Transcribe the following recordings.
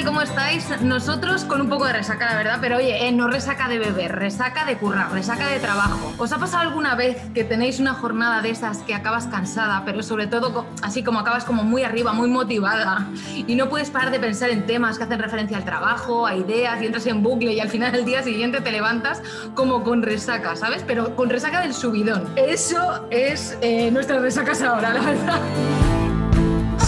tal? ¿Cómo estáis? Nosotros con un poco de resaca, la verdad, pero oye, eh, no resaca de beber, resaca de currar, resaca de trabajo. ¿Os ha pasado alguna vez que tenéis una jornada de esas que acabas cansada, pero sobre todo así como acabas como muy arriba, muy motivada y no puedes parar de pensar en temas que hacen referencia al trabajo, a ideas y entras en bucle y al final del día siguiente te levantas como con resaca, ¿sabes? Pero con resaca del subidón. Eso es eh, nuestras resacas ahora, la verdad.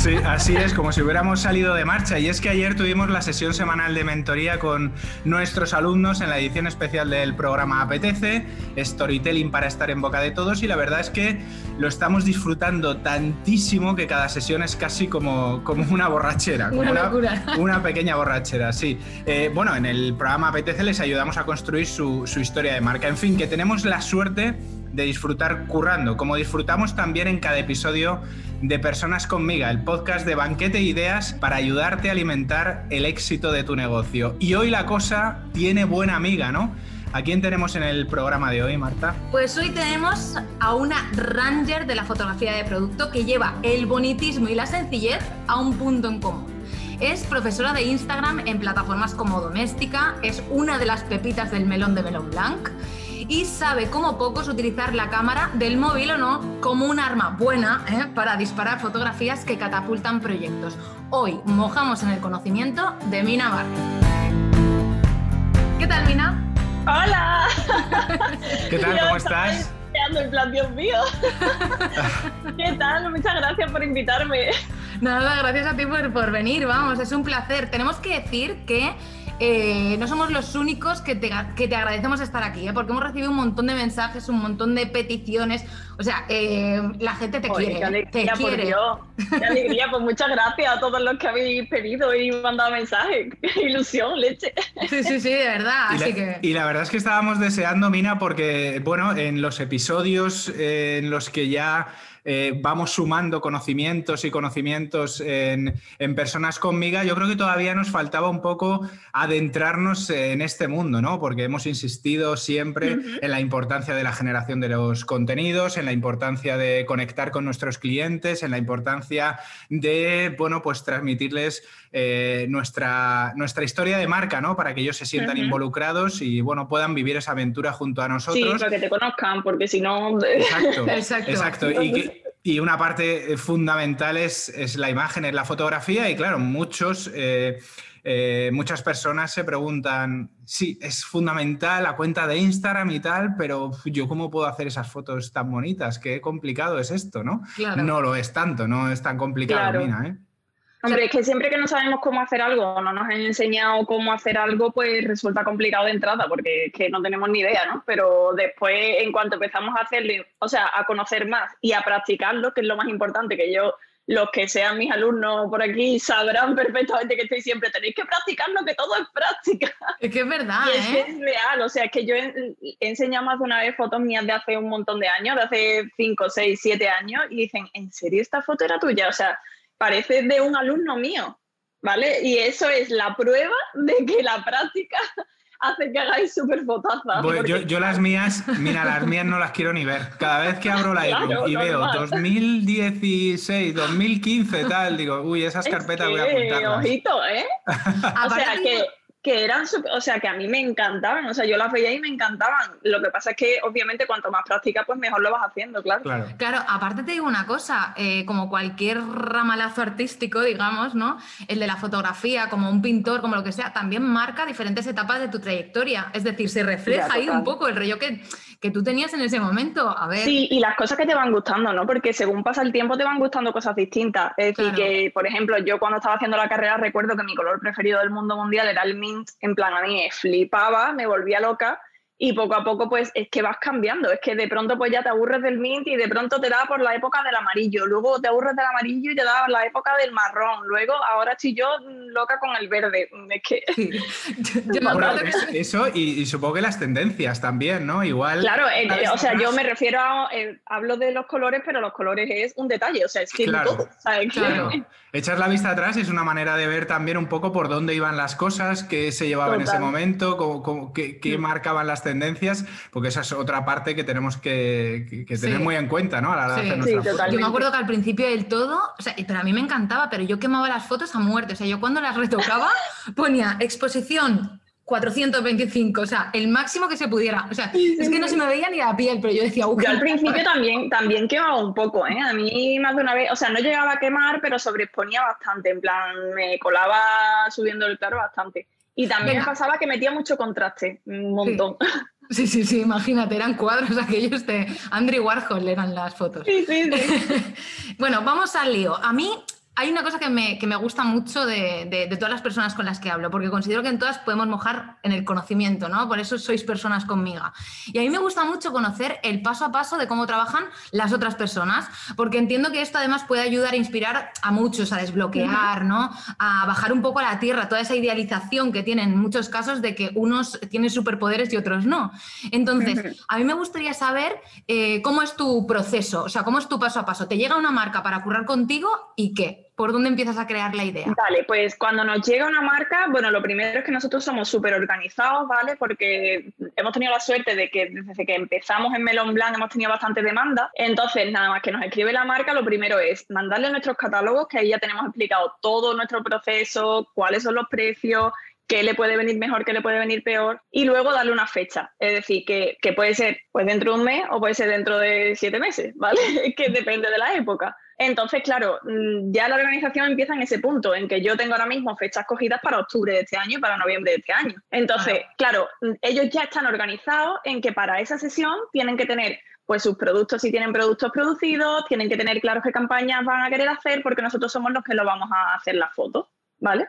Sí, así es, como si hubiéramos salido de marcha. Y es que ayer tuvimos la sesión semanal de mentoría con nuestros alumnos en la edición especial del programa Apetece, Storytelling para estar en boca de todos. Y la verdad es que lo estamos disfrutando tantísimo que cada sesión es casi como, como una borrachera. Como una, locura. una, pequeña borrachera, sí. Eh, bueno, en el programa Apetece les ayudamos a construir su, su historia de marca. En fin, que tenemos la suerte de disfrutar currando, como disfrutamos también en cada episodio de Personas conmigo, el podcast de banquete e ideas para ayudarte a alimentar el éxito de tu negocio. Y hoy la cosa tiene buena amiga, ¿no? ¿A quién tenemos en el programa de hoy, Marta? Pues hoy tenemos a una ranger de la fotografía de producto que lleva el bonitismo y la sencillez a un punto en común. Es profesora de Instagram en plataformas como Doméstica, es una de las pepitas del melón de Melón Blanc y sabe como pocos utilizar la cámara del móvil o no como un arma buena ¿eh? para disparar fotografías que catapultan proyectos. Hoy mojamos en el conocimiento de Mina Barrio. ¿Qué tal, Mina? ¡Hola! ¿Qué tal? ¿Cómo estás? En plan, Dios mío. ¿Qué tal? Muchas gracias por invitarme. Nada, gracias a ti por, por venir, vamos, es un placer. Tenemos que decir que eh, no somos los únicos que te, que te agradecemos estar aquí, ¿eh? porque hemos recibido un montón de mensajes, un montón de peticiones. O sea, eh, la gente te quiere. Qué alegría, te quiere. Qué alegría, pues muchas gracias a todos los que habéis pedido y mandado mensajes. Qué ilusión, leche. Sí, sí, sí, de verdad. Y, Así la, que... y la verdad es que estábamos deseando, Mina, porque, bueno, en los episodios en los que ya eh, vamos sumando conocimientos y conocimientos en, en, personas conmigo, yo creo que todavía nos faltaba un poco adentrarnos en este mundo, ¿no? Porque hemos insistido siempre uh -huh. en la importancia de la generación de los contenidos, en la importancia de conectar con nuestros clientes, en la importancia de, bueno, pues transmitirles eh, nuestra, nuestra historia de marca, ¿no? Para que ellos se sientan uh -huh. involucrados y, bueno, puedan vivir esa aventura junto a nosotros. Sí, para que te conozcan, porque si no... Exacto, exacto. exacto. Y, y una parte fundamental es, es, la imagen, es la fotografía y claro, muchos, eh, eh, muchas personas se preguntan, sí, es fundamental la cuenta de Instagram y tal, pero yo cómo puedo hacer esas fotos tan bonitas, qué complicado es esto, ¿no? Claro. No lo es tanto, no es tan complicado, claro. Mina, ¿eh? Hombre, es que siempre que no sabemos cómo hacer algo, no nos han enseñado cómo hacer algo, pues resulta complicado de entrada, porque es que no tenemos ni idea, ¿no? Pero después, en cuanto empezamos a hacerlo, o sea, a conocer más y a practicarlo, que es lo más importante, que yo, los que sean mis alumnos por aquí, sabrán perfectamente que estoy siempre, tenéis que practicarlo, que todo es práctica. Es que es verdad, y es ¿eh? es real, o sea, es que yo he, he enseñado más de una vez fotos mías de hace un montón de años, de hace 5, 6, 7 años, y dicen, ¿en serio esta foto era tuya? O sea, parece de un alumno mío, ¿vale? Y eso es la prueba de que la práctica hace que hagáis súper fotazas. Bueno, yo, yo, las mías, mira, las mías no las quiero ni ver. Cada vez que abro la claro, y veo 2016, 2015, tal, digo, uy, esas carpetas es que, voy a apuntarlas. Ojito, ¿eh? o sea, que que eran, o sea, que a mí me encantaban, o sea, yo las veía y me encantaban. Lo que pasa es que, obviamente, cuanto más práctica, pues mejor lo vas haciendo, claro. Claro, claro aparte te digo una cosa, eh, como cualquier ramalazo artístico, digamos, ¿no? El de la fotografía, como un pintor, como lo que sea, también marca diferentes etapas de tu trayectoria. Es decir, se refleja ya, ahí un poco el rollo que, que tú tenías en ese momento. A ver. Sí, y las cosas que te van gustando, ¿no? Porque según pasa el tiempo te van gustando cosas distintas. Es decir, claro. que, por ejemplo, yo cuando estaba haciendo la carrera recuerdo que mi color preferido del mundo mundial era el en plan a mí me flipaba, me volvía loca y poco a poco pues es que vas cambiando, es que de pronto pues ya te aburres del mint y de pronto te da por la época del amarillo, luego te aburres del amarillo y te da por la época del marrón, luego ahora estoy yo loca con el verde, es que... Sí. yo, yo bueno, que... Eso y, y, supongo que las tendencias también, ¿no? Igual... Claro, eh, o sea, yo me refiero a, eh, hablo de los colores, pero los colores es un detalle, o sea, es que claro, todo, ¿sabes? Claro. Echar la vista atrás es una manera de ver también un poco por dónde iban las cosas, qué se llevaba Total. en ese momento, cómo, cómo, qué, qué mm. marcaban las tendencias, porque esa es otra parte que tenemos que, que, que tener sí. muy en cuenta, ¿no? A la hora sí. de hacer Yo me acuerdo que al principio del todo, o sea, pero a mí me encantaba, pero yo quemaba las fotos a muerte. O sea, yo cuando las retocaba, ponía exposición 425, o sea, el máximo que se pudiera. O sea, es que no se me veía ni la piel, pero yo decía, Yo al principio también, también quemaba un poco, ¿eh? A mí más de una vez, o sea, no llegaba a quemar, pero sobreexponía bastante, en plan, me colaba subiendo el claro bastante. Y también pasaba que metía mucho contraste, un montón. Sí. Sí, sí, imagínate, eran cuadros aquellos de Andrew Warhol, eran las fotos. Sí, sí, sí. bueno, vamos al lío. A mí hay una cosa que me, gusta mucho de, todas las personas con las que hablo, porque considero que en todas podemos mojar en el conocimiento, ¿no? Por eso sois personas conmigo. Y a mí me gusta mucho conocer el paso a paso de cómo trabajan las otras personas, porque entiendo que esto además puede ayudar a inspirar a muchos a desbloquear, ¿no? A bajar un poco a la tierra toda esa idealización que tienen en muchos casos de que unos tienen superpoderes y otros no. Entonces, a mí me gustaría saber eh, cómo es tu proceso, o sea, cómo es tu paso a paso. ¿Te llega una marca para currar contigo y qué? ¿Por dónde empiezas a crear la idea? Vale, pues cuando nos llega una marca, bueno, lo primero es que nosotros somos súper organizados, ¿vale? Porque hemos tenido la suerte de que desde que empezamos en Melon Blanc hemos tenido bastante demanda. Entonces, nada más que nos escribe la marca, lo primero es mandarle nuestros catálogos, que ahí ya tenemos explicado todo nuestro proceso, cuáles son los precios, qué le puede venir mejor, qué le puede venir peor, y luego darle una fecha. Es decir, que, que puede ser pues dentro de un mes o puede ser dentro de siete meses, ¿vale? que depende de la época. Entonces, claro, mm, ya la organización empieza en ese punto, en que yo tengo ahora mismo fechas cogidas para octubre de este año y para noviembre de este año. Entonces, claro, mm, ellos ya están organizados en que para esa sesión tienen que tener pues sus productos, si tienen productos producidos, tienen que tener claro qué campañas van a querer hacer, porque nosotros somos los que lo vamos a hacer las fotos, ¿vale?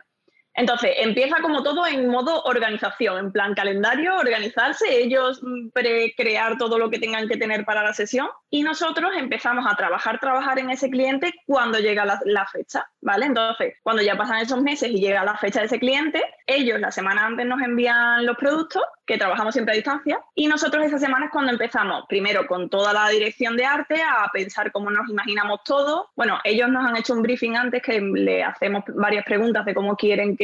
Entonces, empieza como todo en modo organización, en plan calendario, organizarse, ellos mm, crear todo lo que tengan que tener para la sesión y nosotros empezamos a trabajar, trabajar en ese cliente cuando llega la, fecha, ¿vale? Entonces, cuando ya pasan esos meses y llega la fecha de ese cliente, ellos la semana antes nos envían los productos, que trabajamos siempre a distancia, y nosotros esa semana es cuando empezamos, primero con toda la dirección de arte, a pensar cómo nos imaginamos todo. Bueno, ellos nos han hecho un briefing antes que le hacemos varias preguntas de cómo quieren que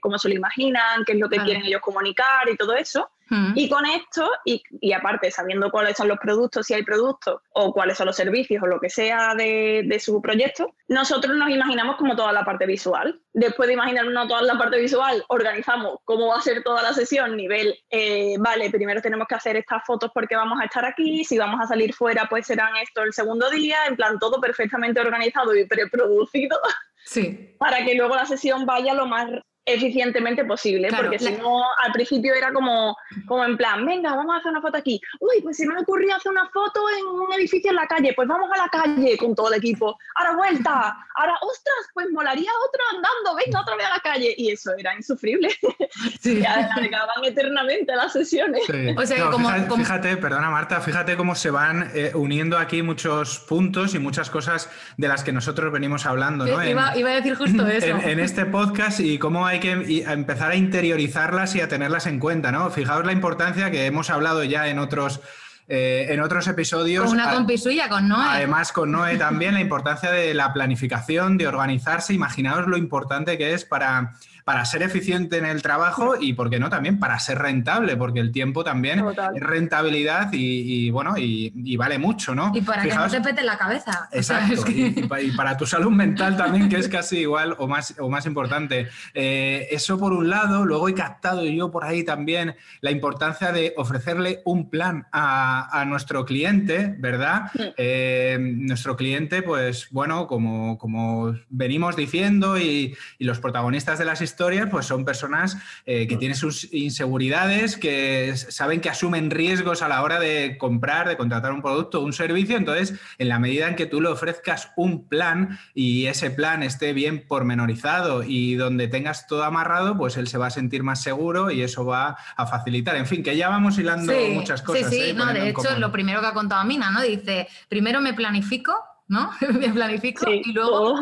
cómo se lo imaginan, qué es lo que quieren ellos comunicar y todo eso. Mm. Y con esto, y, y, aparte sabiendo cuáles son los productos, si hay productos, o cuáles son los servicios, o lo que sea de, de, su proyecto, nosotros nos imaginamos como toda la parte visual. Después de imaginarnos toda la parte visual, organizamos cómo va a ser toda la sesión, nivel, eh, vale, primero tenemos que hacer estas fotos porque vamos a estar aquí, si vamos a salir fuera, pues serán esto el segundo día, en plan todo perfectamente organizado y preproducido. Sí. Para que luego la sesión vaya lo más eficientemente posible, porque si no, al principio era como, como en plan, venga, vamos a hacer una foto aquí. Uy, pues se me ocurrió hacer una foto en un edificio en la calle, pues vamos a la calle con todo el equipo. Ahora vuelta, ahora, ostras, pues molaría otra andando, venga otra vez a la calle. Y eso era insufrible. Sí. alargaban eternamente las sesiones. O sea, como, fíjate, perdona Marta, fíjate cómo se van eh, uniendo aquí muchos puntos y muchas cosas de las que nosotros venimos hablando. ¿no? Iba, iba, a decir justo eso. En, en este podcast y cómo hay que empezar a interiorizarlas y a tenerlas en cuenta, ¿no? Fijaos la importancia que hemos hablado ya en otros, eh, en otros episodios. Con una compi suya, con Noé. Además, con Noé también, la importancia de la planificación, de organizarse. Imaginaos lo importante que es para para ser eficiente en el trabajo y, ¿por qué no?, también para ser rentable, porque el tiempo también es rentabilidad y, bueno, y, vale mucho, ¿no? Y para que no te pete la cabeza. Exacto, y, para tu salud mental también, que es casi igual o más, o más importante. Eh, eso por un lado, luego he captado yo por ahí también la importancia de ofrecerle un plan a, nuestro cliente, ¿verdad? Eh, nuestro cliente, pues bueno, como, como venimos diciendo y, los protagonistas de las historias, pues son personas eh, que tienen sus inseguridades, que saben que asumen riesgos a la hora de comprar, de contratar un producto o un servicio. Entonces, en la medida en que tú le ofrezcas un plan y ese plan esté bien pormenorizado y donde tengas todo amarrado, pues él se va a sentir más seguro y eso va a facilitar. En fin, que ya vamos hilando muchas cosas. Sí, sí, ¿eh? no, de hecho, lo primero que ha contado Mina, ¿no? Dice, primero me planifico ¿no? me planifico y luego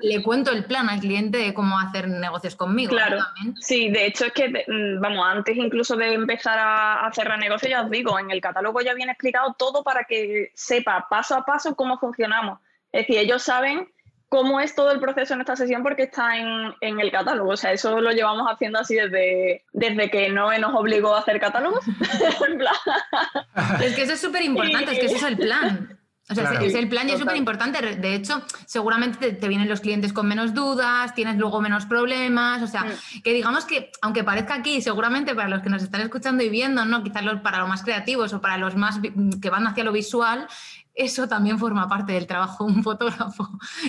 le, cuento el plan al cliente de cómo hacer negocios conmigo. Claro, sí, de hecho es que, mm, vamos, antes incluso de empezar a, cerrar negocios, ya os digo, en el catálogo ya viene explicado todo para que sepa paso a paso cómo funcionamos. Es decir, ellos saben cómo es todo el proceso en esta sesión porque está en, en el catálogo. O sea, eso lo llevamos haciendo así desde, desde que no nos obligó a hacer catálogos. es que eso es súper importante, es que ese es el plan. O sea, es el plan y es súper importante. De hecho, seguramente te, vienen los clientes con menos dudas, tienes luego menos problemas. O sea, mm. que digamos que, aunque parezca aquí, seguramente para los que nos están escuchando y viendo, ¿no? Quizás para los más creativos o para los más que van hacia lo visual, eso también forma parte del trabajo de un fotógrafo.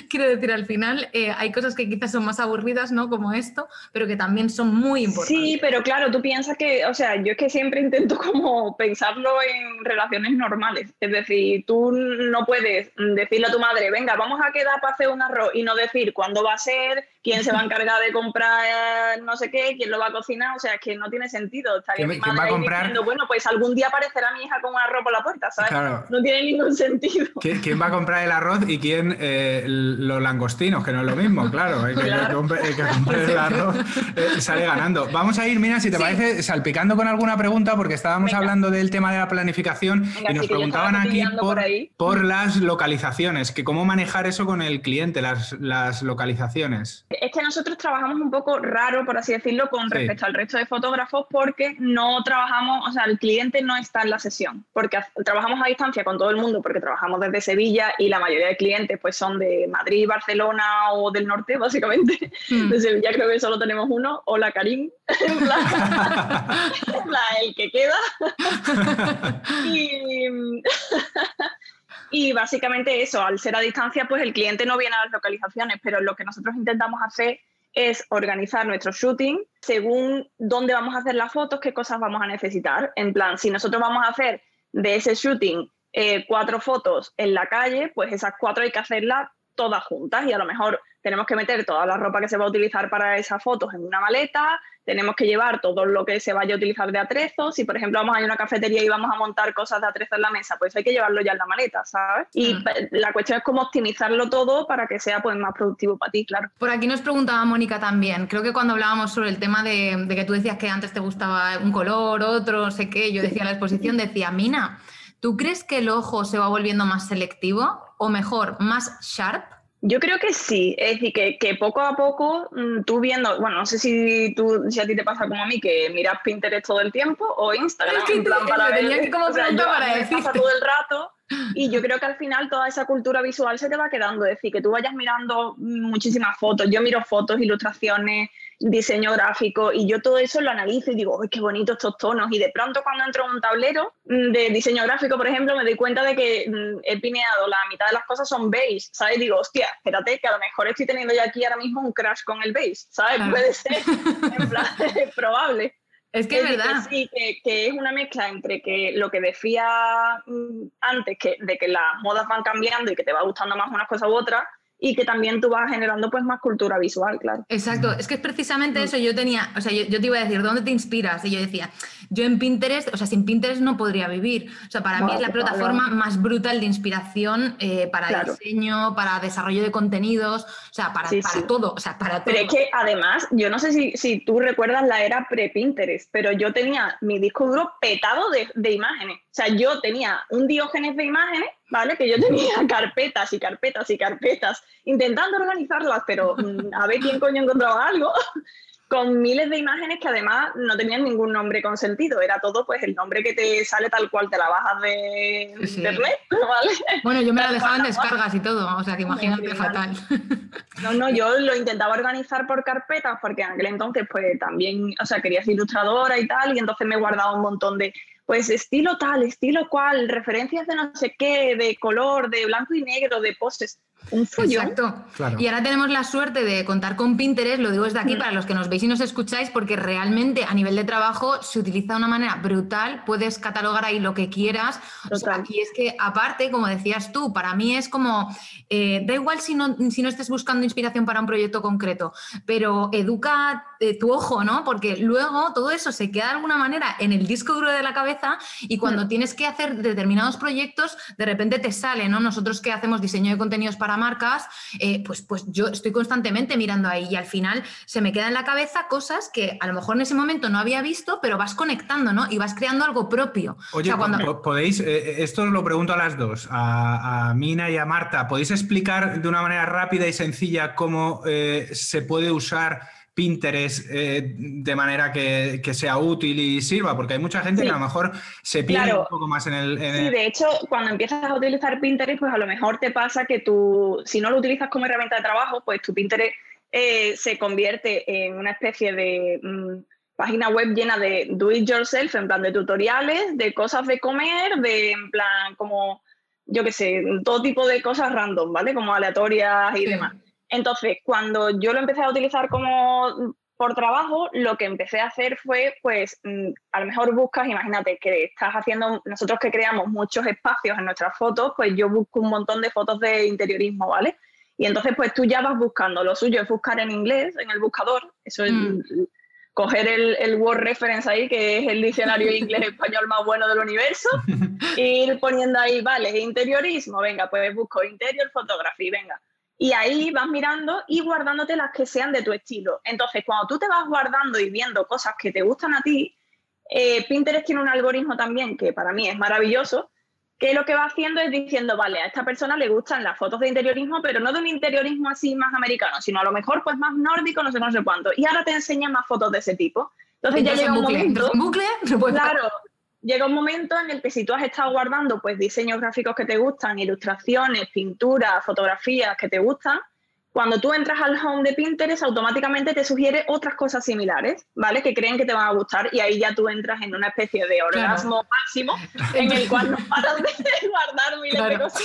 Quiero decir, al final eh, hay cosas que quizás son más aburridas, ¿no? Como esto, pero que también son muy importantes. Sí, pero claro, tú piensas que, o sea, yo es que siempre intento como pensarlo en relaciones normales. Es decir, tú no puedes decirle a tu madre, venga, vamos a quedar para hacer un arroz y no decir cuándo va a ser, quién se va a encargar de comprar no sé qué, quién lo va a cocinar. O sea, es que no tiene sentido. Estaría mi madre va a comprar? diciendo, bueno, pues algún día aparecerá mi hija con un arroz por la puerta, ¿sabes? No tiene ningún sentido ¿Quién, va a comprar el arroz y quién eh, los langostinos? Que no es lo mismo, claro. El que, compre, el, arroz eh, sale ganando. Vamos a ir, mira, si te parece, salpicando con alguna pregunta, porque estábamos hablando del tema de la planificación y nos preguntaban aquí por, las localizaciones, que cómo manejar eso con el cliente, las, las localizaciones. Es que nosotros trabajamos un poco raro, por así decirlo, con respecto al resto de fotógrafos, porque no trabajamos, o sea, el cliente no está en la sesión, porque trabajamos a distancia con todo el mundo, porque trabajamos desde Sevilla y la mayoría de clientes pues son de Madrid, Barcelona o del norte, básicamente. Hmm. De Sevilla creo que solo tenemos uno, hola Karim, el que queda. y, y básicamente eso, al ser a distancia, pues el cliente no viene a las localizaciones, pero lo que nosotros intentamos hacer es organizar nuestro shooting según dónde vamos a hacer las fotos, qué cosas vamos a necesitar. En plan, si nosotros vamos a hacer de ese shooting eh, cuatro fotos en la calle, pues esas cuatro hay que hacerlas todas juntas y a lo mejor tenemos que meter toda la ropa que se va a utilizar para esas fotos en una maleta, tenemos que llevar todo lo que se vaya a utilizar de atrezo, si por ejemplo vamos a ir a una cafetería y vamos a montar cosas de atrezo en la mesa, pues hay que llevarlo ya en la maleta, ¿sabes? Y mm. la cuestión es cómo optimizarlo todo para que sea pues más productivo para ti, claro. Por aquí nos preguntaba Mónica también, creo que cuando hablábamos sobre el tema de, de que tú decías que antes te gustaba un color, otro, no sé qué, yo decía la exposición, decía, Mina, ¿Tú crees que el ojo se va volviendo más selectivo o mejor, más sharp? Yo creo que sí, es decir, que, poco a poco mm, tú viendo, bueno, no sé si, tú, si a ti te pasa como a mí, que miras Pinterest todo el tiempo o Instagram, en plan para ver, que como para pasa todo el rato y yo creo que al final toda esa cultura visual se te va quedando, es decir, que tú vayas mirando muchísimas fotos, yo miro fotos, ilustraciones, diseño gráfico y yo todo eso lo analizo y digo, ¡ay, qué bonitos estos tonos! Y de pronto cuando entro en un tablero mm, de diseño gráfico, por ejemplo, me doy cuenta de que mm, he pineado, la mitad de las cosas son beige, ¿sabes? Digo, hostia, espérate, que a lo mejor estoy teniendo ya aquí ahora mismo un crash con el beige, ¿sabes? Puede ser, en plan, es probable. Es que es verdad. sí, que, es una mezcla entre que lo que decía mm, antes, que, de que las modas van cambiando y que te va gustando más unas cosas u otras, y que también tú vas generando pues más cultura visual, claro. Exacto, es que es precisamente mm. eso, yo tenía, o sea, yo, te iba a decir, ¿dónde te inspiras? Y yo decía, yo en Pinterest, o sea, sin Pinterest no podría vivir, o sea, para mí es la plataforma más brutal de inspiración eh, para diseño, para desarrollo de contenidos, o sea, para, para todo, o sea, para todo. Pero es que además, yo no sé si, si tú recuerdas la era pre-Pinterest, pero yo tenía mi disco duro petado de, de imágenes, o sea, yo tenía un diógenes de imágenes ¿vale? Que yo tenía carpetas y carpetas y carpetas intentando organizarlas, pero mm, a ver quién coño encontraba algo, con miles de imágenes que además no tenían ningún nombre consentido, era todo pues el nombre que te sale tal cual te la bajas de internet, ¿vale? Bueno, yo me la dejaba en descargas y todo, o sea que imagínate fatal. No, no, yo lo intentaba organizar por carpetas porque en aquel entonces pues también, o sea, quería ser ilustradora y tal, y entonces me guardaba un montón de pues estilo tal, estilo cual, referencias de no sé qué, de color, de blanco y negro, de poses un Exacto. Y ahora tenemos la suerte de contar con Pinterest, lo digo desde aquí mm. para los que nos veis y nos escucháis, porque realmente a nivel de trabajo se utiliza de una manera brutal, puedes catalogar ahí lo que quieras. y es que aparte, como decías tú, para mí es como, eh, da igual si no, si no estés buscando inspiración para un proyecto concreto, pero educa eh, tu ojo, ¿no? Porque luego todo eso se queda de alguna manera en el disco duro de la cabeza y cuando mm. tienes que hacer determinados proyectos, de repente te sale, ¿no? Nosotros que hacemos diseño de contenidos para marcas, eh, pues, pues yo estoy constantemente mirando ahí y al final se me queda en la cabeza cosas que a lo mejor en ese momento no había visto, pero vas conectando, ¿no? Y vas creando algo propio. Oye, cuando... podéis, eh, eh, esto lo pregunto a las dos, a, Mina y a Marta, ¿podéis explicar de una manera rápida y sencilla cómo se puede usar Pinterest eh, de manera que, sea útil y sirva? Porque hay mucha gente que a lo mejor se pierde un poco más en el, Sí, de hecho, cuando empiezas a utilizar Pinterest, pues a lo mejor te pasa que tú, si no lo utilizas como herramienta de trabajo, pues tu Pinterest eh, se convierte en una especie de mm, página web llena de do it yourself, en plan de tutoriales, de cosas de comer, de en plan como, yo qué sé, todo tipo de cosas random, ¿vale? Como aleatorias y demás. Entonces, cuando yo lo empecé a utilizar como por trabajo, lo que empecé a hacer fue, pues, mm, a lo mejor buscas, imagínate que estás haciendo, nosotros que creamos muchos espacios en nuestras fotos, pues yo busco un montón de fotos de interiorismo, ¿vale? Y entonces, pues tú ya vas buscando. Lo suyo es buscar en inglés, en el buscador. Eso es mm. coger el, Word Reference ahí, que es el diccionario inglés-español más bueno del universo, e ir poniendo ahí, vale, interiorismo, venga, pues busco interior photography, venga. Y ahí vas mirando y guardándote las que sean de tu estilo. Entonces, cuando tú te vas guardando y viendo cosas que te gustan a ti, eh, Pinterest tiene un algoritmo también que para mí es maravilloso, que lo que va haciendo es diciendo, vale, a esta persona le gustan las fotos de interiorismo, pero no de un interiorismo así más americano, sino a lo mejor pues más nórdico, no sé, no sé cuánto. Y ahora te enseña más fotos de ese tipo. Entonces, ya llega un momento... bucle? Claro, llega un momento en el que si tú has estado guardando pues diseños gráficos que te gustan, ilustraciones, pinturas, fotografías que te gustan, cuando tú entras al home de Pinterest, automáticamente te sugiere otras cosas similares, ¿vale? Que creen que te van a gustar y ahí ya tú entras en una especie de orgasmo máximo en el cual no paras de de cosas.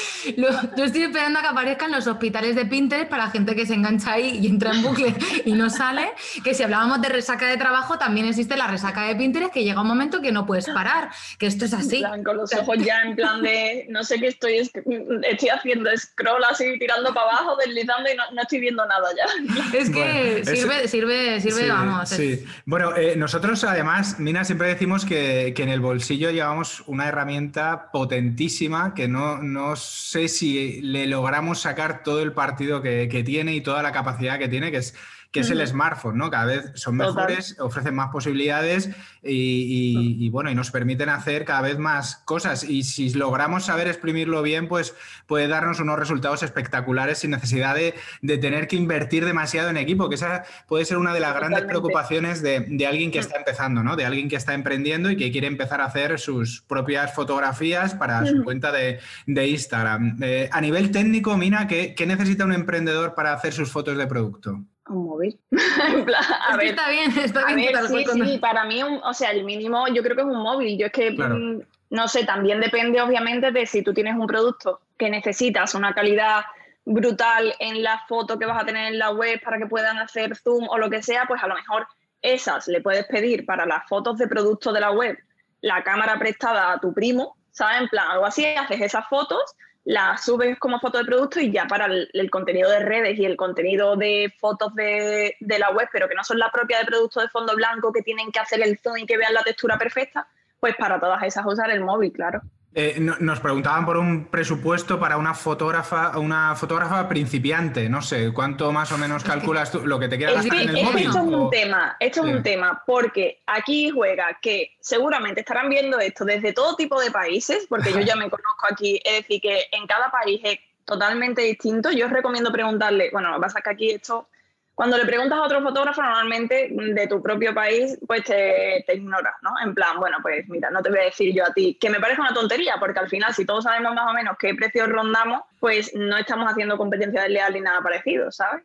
yo estoy esperando a que aparezcan los hospitales de Pinterest para gente que se engancha ahí y entra en bucle y no sale. Que si hablábamos de resaca de trabajo, también existe la resaca de Pinterest que llega un momento que no puedes parar, que esto es así. con los ojos ya en plan de no sé qué estoy, estoy haciendo scroll así, tirando para abajo, deslizando y no no estoy viendo nada ya. Es que sirve, sirve, sirve, vamos. Sí. Bueno, eh, nosotros además, Mina, siempre decimos que, en el bolsillo llevamos una herramienta potentísima que no, no sé si le logramos sacar todo el partido que, tiene y toda la capacidad que tiene, que es que es el smartphone, ¿no? Cada vez son mejores, ofrecen más posibilidades y, bueno, y nos permiten hacer cada vez más cosas. Y si logramos saber exprimirlo bien, pues puede darnos unos resultados espectaculares sin necesidad de, tener que invertir demasiado en equipo, que esa puede ser una de las grandes preocupaciones de, alguien que mm. está empezando, ¿no? De alguien que está emprendiendo y que quiere empezar a hacer sus propias fotografías para su cuenta de, Instagram. Eh, a nivel técnico, Mina, ¿qué necesita un emprendedor para hacer sus fotos de producto? Un móvil. a ver, está bien, está bien. sí, sí, para mí, o sea, el mínimo yo creo que es un móvil. Yo es que, mm, no sé, también depende obviamente de si tú tienes un producto que necesitas una calidad brutal en la foto que vas a tener en la web para que puedan hacer zoom o lo que sea, pues a lo mejor esas le puedes pedir para las fotos de producto de la web la cámara prestada a tu primo, ¿sabes? En plan, algo así, haces esas fotos la subes como foto de producto y ya para el, contenido de redes y el contenido de fotos de, de, la web, pero que no son la propia de producto de fondo blanco, que tienen que hacer el zoom y que vean la textura perfecta, pues para todas esas usar el móvil, claro. Eh, nos preguntaban por un presupuesto para una fotógrafa, una fotógrafa principiante. No sé, ¿cuánto más o menos calculas tú lo que te quieras gastar en el móvil? Esto es un tema, esto es un tema, porque aquí juega que seguramente estarán viendo esto desde todo tipo de países, porque yo ya me conozco aquí, es decir, que en cada país es totalmente distinto. Yo os recomiendo preguntarle, bueno, lo que pasa es que aquí esto cuando le preguntas a otro fotógrafo, normalmente de tu propio país, pues te, te ignora, ¿no? En plan, bueno, pues mira, no te voy a decir yo a ti, que me parece una tontería, porque al final, si todos sabemos más o menos qué precios rondamos, pues no estamos haciendo competencia desleal ni nada parecido, ¿sabes?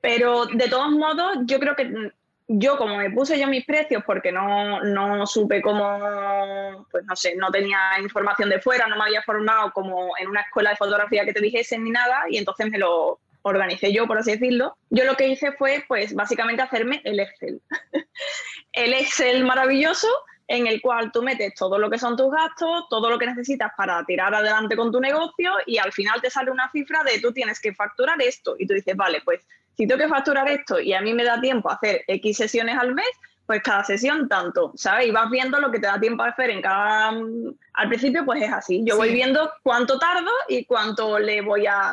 pero de todos modos, yo creo que yo como me puse yo mis precios porque no, no supe cómo, pues no sé, no tenía información de fuera, no me había formado como en una escuela de fotografía que te dijesen ni nada, y entonces me lo, organicé yo, por así decirlo, yo lo que hice fue, pues, básicamente hacerme el Excel. el Excel maravilloso en el cual tú metes todo lo que son tus gastos, todo lo que necesitas para tirar adelante con tu negocio y al final te sale una cifra de tú tienes que facturar esto y tú dices, vale, pues si tengo que facturar esto y a mí me da tiempo hacer X sesiones al mes, pues cada sesión tanto, ¿sabes? Y vas viendo lo que te da tiempo a hacer en cada... Al principio pues es así, yo voy viendo cuánto tardo y cuánto le voy a,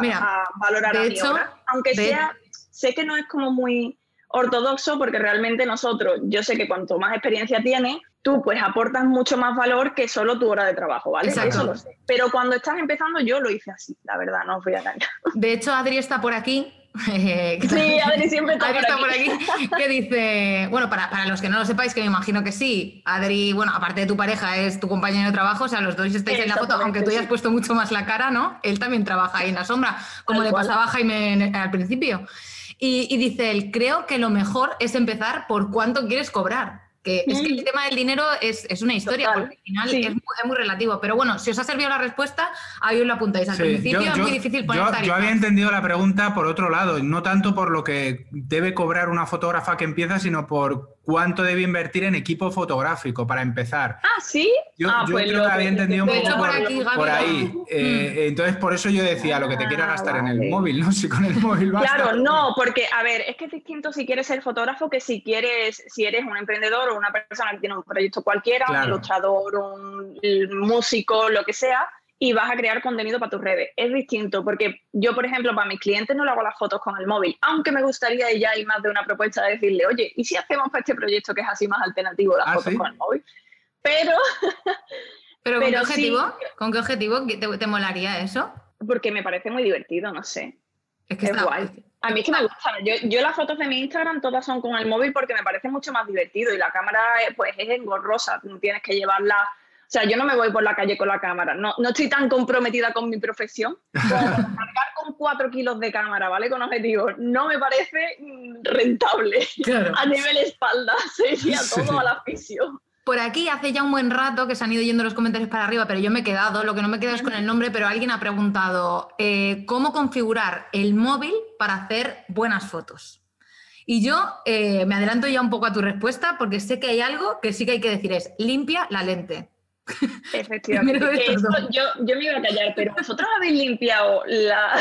valorar a mi hora. Aunque sea, sé que no es como muy ortodoxo porque realmente nosotros, yo sé que cuanto más experiencia tienes, tú pues aportas mucho más valor que solo tu hora de trabajo, ¿vale? Eso lo sé. Pero cuando estás empezando yo lo hice así, la verdad, no os voy a engañar. De hecho, Adri está por aquí sí, Adri siempre está, por, aquí. Que dice, bueno, para, para, los que no lo sepáis, que me imagino que sí, Adri, bueno, aparte de tu pareja, es tu compañero de trabajo, o sea, los dos estáis en la foto, aunque tú hayas puesto mucho más la cara, ¿no? Él también trabaja ahí en la sombra, como le pasaba a Jaime al principio. Y, y dice él, creo que lo mejor es empezar por cuánto quieres cobrar. Que es que el mm. tema del dinero es, es una historia, porque al final es, muy, relativo. Pero bueno, si os ha servido la respuesta, ahí os lo apuntáis. Al principio es muy difícil poner yo, yo, había entendido la pregunta por otro lado, no tanto por lo que debe cobrar una fotógrafa que empieza, sino por cuánto debe invertir en equipo fotográfico para empezar. Ah, sí. Yo, ah, pues creo que había entendido un poco por, ahí. Eh, entonces, por eso yo decía lo que te quiero gastar en el ah, móvil, ¿no? Si con el móvil basta. Claro, no, porque, a ver, es que es distinto si quieres ser fotógrafo que si quieres, si eres un emprendedor o una persona que tiene un proyecto cualquiera, un ilustrador, un músico, lo que sea y vas a crear contenido para tus redes. Es distinto porque yo, por ejemplo, para mis clientes no le hago las fotos con el móvil, aunque me gustaría ya hay más de una propuesta de decirle, oye, ¿y si hacemos para este proyecto que es así más alternativo las ah, fotos con el móvil? Pero... ¿Pero con qué objetivo? ¿Con qué objetivo te, molaría eso? Porque me parece muy divertido, no sé. Es que es guay. A mí es que me gusta. Yo, yo, las fotos de mi Instagram todas son con el móvil porque me parece mucho más divertido y la cámara pues es engorrosa, no tienes que llevarla o sea, yo no me voy por la calle con la cámara, no, no estoy tan comprometida con mi profesión. cargar con cuatro kilos de cámara, ¿vale? Con objetivos, no me parece mm, rentable. A nivel espalda, sería todo a la afición. Por aquí hace ya un buen rato que se han ido yendo los comentarios para arriba, pero yo me he quedado, lo que no me queda es con el nombre, pero alguien ha preguntado eh, cómo configurar el móvil para hacer buenas fotos. Y yo eh, me adelanto ya un poco a tu respuesta porque sé que hay algo que sí que hay que decir, es limpia la lente. Efectivamente. yo, yo, me iba a callar, pero ¿vosotros habéis limpiado la,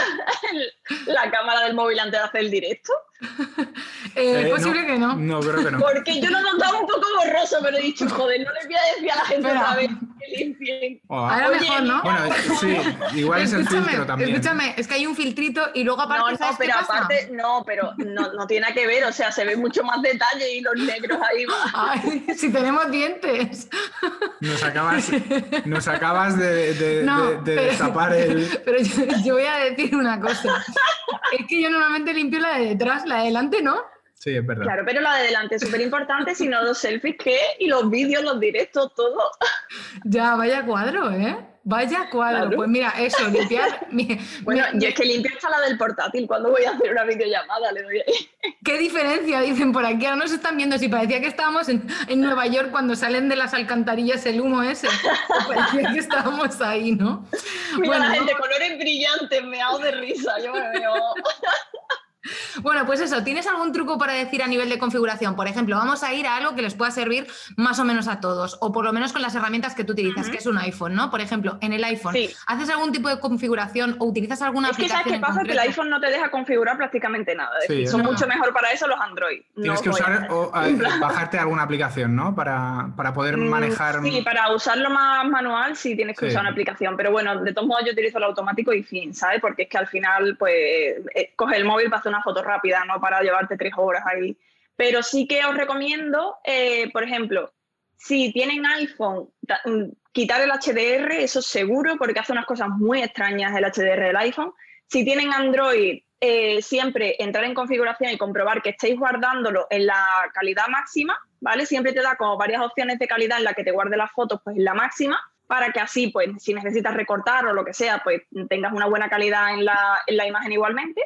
la cámara del móvil antes de hacer el directo? Eh, es posible que no. No, creo que no. Porque yo lo notaba un poco borroso, pero he dicho, joder, no les voy a decir a la gente otra vez que limpien. Ahora mejor, ¿no? Bueno, sí, igual es el filtro también. Escúchame, es que hay un filtrito y luego aparte. No, no, pero aparte, no, pero no, no, tiene nada que ver, o sea, se ve mucho más detalle y los negros ahí van. Ay, si tenemos dientes. Nos acabas, nos acabas de, de, de, de destapar el. Pero yo, yo voy a decir una cosa. Es que yo normalmente limpio la de detrás, la de delante no. Sí, es verdad. Claro, pero la de delante es súper importante, si no los selfies, ¿qué? Y los vídeos, los directos, todo. Ya, vaya cuadro, ¿eh? Vaya cuadro. Pues mira, eso, limpiar. bueno, yo es que limpio hasta la del portátil cuando voy a hacer una videollamada, le doy ahí. ¿Qué diferencia? Dicen por aquí. Ahora nos están viendo. Si parecía que estábamos en, en Nueva York cuando salen de las alcantarillas el humo ese. parecía que estábamos ahí, ¿no? Mira bueno, la gente, colores brillantes, me hago de risa. Yo me veo. Bueno, pues eso, ¿tienes algún truco para decir a nivel de configuración? Por ejemplo, vamos a ir a algo que les pueda servir más o menos a todos, o por lo menos con las herramientas que tú utilizas, que es un iPhone, ¿no? Por ejemplo, en el iPhone, ¿haces algún tipo de configuración o utilizas alguna es que ¿Sabes qué pasa? Que el iPhone no te deja configurar prácticamente nada. son mucho mejor para eso los Android. Tienes que usar o bajarte alguna aplicación, ¿no? Para, poder mm, manejar. Sí, para usarlo más manual sí tienes que usar una aplicación, pero bueno, de todos modos yo utilizo el automático y fin, ¿sabes? Porque es que al final, pues, eh, coge el móvil para hacer una foto rápida, no para llevarte tres horas ahí. Pero sí que os recomiendo, eh, por ejemplo, si tienen iPhone, mm, quitar el HDR, eso seguro, porque hace unas cosas muy extrañas el HDR del iPhone. Si tienen Android, eh, siempre entrar en configuración y comprobar que estéis guardándolo en la calidad máxima, ¿vale? Siempre te da como varias opciones de calidad en la que te guarde las fotos, pues en la máxima para que así, pues, si necesitas recortar o lo que sea, pues tengas una buena calidad en la, en la imagen igualmente.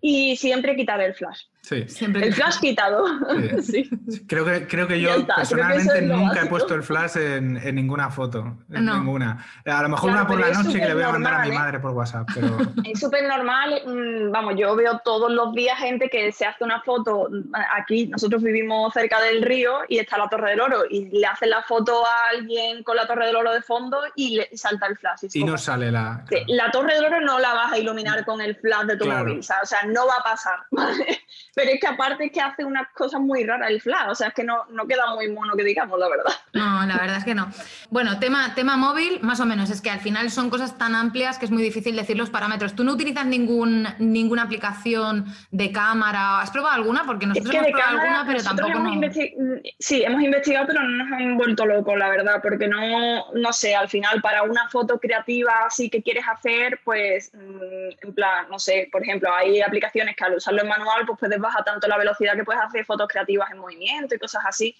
Y siempre quitar el flash. Sí. Siempre el flash quitado. Sí. Creo, que, creo que yo personalmente nunca he puesto el flash en, en ninguna foto. En ninguna. A lo mejor una por la noche que le voy a mandar a mi ¿eh? madre por WhatsApp. Pero... Es súper normal. Mm, vamos, yo veo todos los días gente que se hace una foto. Aquí nosotros vivimos cerca del río y está la Torre del Oro. Y le hacen la foto a alguien con la Torre del Oro de fondo y le salta el flash. Y, no sale la. La Torre del Oro no la vas a iluminar con el flash de tu móvil. O sea, no va a pasar. Pero es que aparte es que hace unas cosas muy raras el flash, o sea, es que no, no queda muy mono que digamos, la verdad. No, la verdad es que no. Bueno, tema, tema móvil, más o menos, es que al final son cosas tan amplias que es muy difícil decir los parámetros. ¿Tú no utilizas ningún, ninguna aplicación de cámara? ¿Has probado alguna? Porque nosotros hemos probado alguna, pero tampoco Sí, hemos investigado, pero no nos han vuelto locos, la verdad, porque no, no sé, al final para una foto creativa así que quieres hacer, pues, mm, en plan, no sé, por ejemplo, hay aplicaciones aplicaciones que al usarlo en manual, pues puedes bajar tanto la velocidad que puedes hacer fotos creativas en movimiento y cosas así,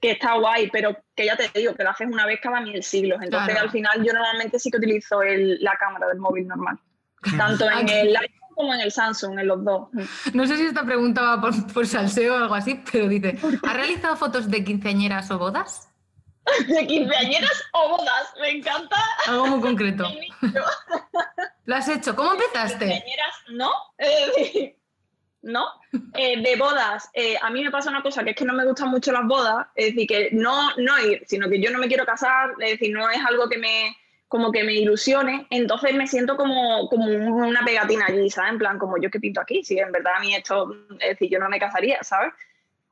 que está guay, pero que ya te digo, que lo haces una vez cada mil siglos. Entonces, al final, yo normalmente sí que utilizo la cámara del móvil normal, tanto en el iPhone como en el Samsung, en los dos. No sé si esta pregunta va por, por salseo o algo así, pero dice, ¿has realizado fotos de quinceañeras o bodas? de quinceañeras o bodas, me encanta. Algo muy concreto. ¿Lo has hecho? ¿Cómo empezaste? Quinceañeras, no. Eh, no. Eh, de bodas, eh, a mí me pasa una cosa, que es que no me gustan mucho las bodas, es decir, que no, no ir, sino que yo no me quiero casar, es decir, no es algo que me como que me ilusione, entonces me siento como, como una pegatina allí, ¿sabes? En plan, como yo que pinto aquí, si en verdad a mí esto, es decir, yo no me casaría, ¿sabes?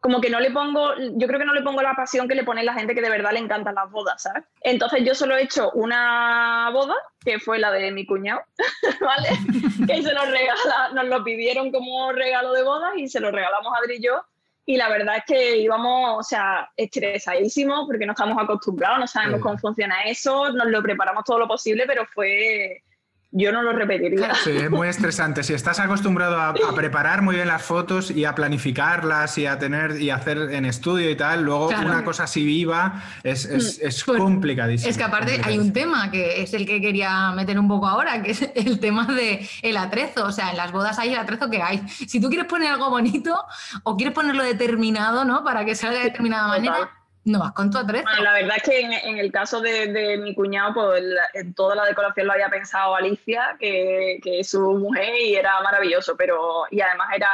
Como que no le pongo, yo creo que no le pongo la pasión que le pone la gente que de verdad le encantan las bodas, ¿sabes? Entonces yo solo he hecho una boda, que fue la de mi cuñado, ¿vale? que se nos regala, nos lo pidieron como regalo de bodas y se lo regalamos a Adri y yo. Y la verdad es que íbamos, o sea, estresadísimos porque no estamos acostumbrados, no sabemos cómo funciona eso, nos lo preparamos todo lo posible, pero fue yo no lo repetiría. Sí, es muy estresante. Si estás acostumbrado a, preparar muy bien las fotos y a planificarlas y a tener y hacer en estudio y tal, luego una cosa así viva es, es, mm. es pues, complicadísimo. Es que aparte hay un tema que es el que quería meter un poco ahora, que es el tema del el atrezo. O sea, en las bodas hay el atrezo que hay. Si tú quieres poner algo bonito o quieres ponerlo determinado, ¿no? Para que salga de determinada manera no vas con tu atrezo. la verdad es que en, el caso de, mi cuñado, pues toda la decoración lo había pensado Alicia, que, es su mujer, y era maravilloso, pero y además era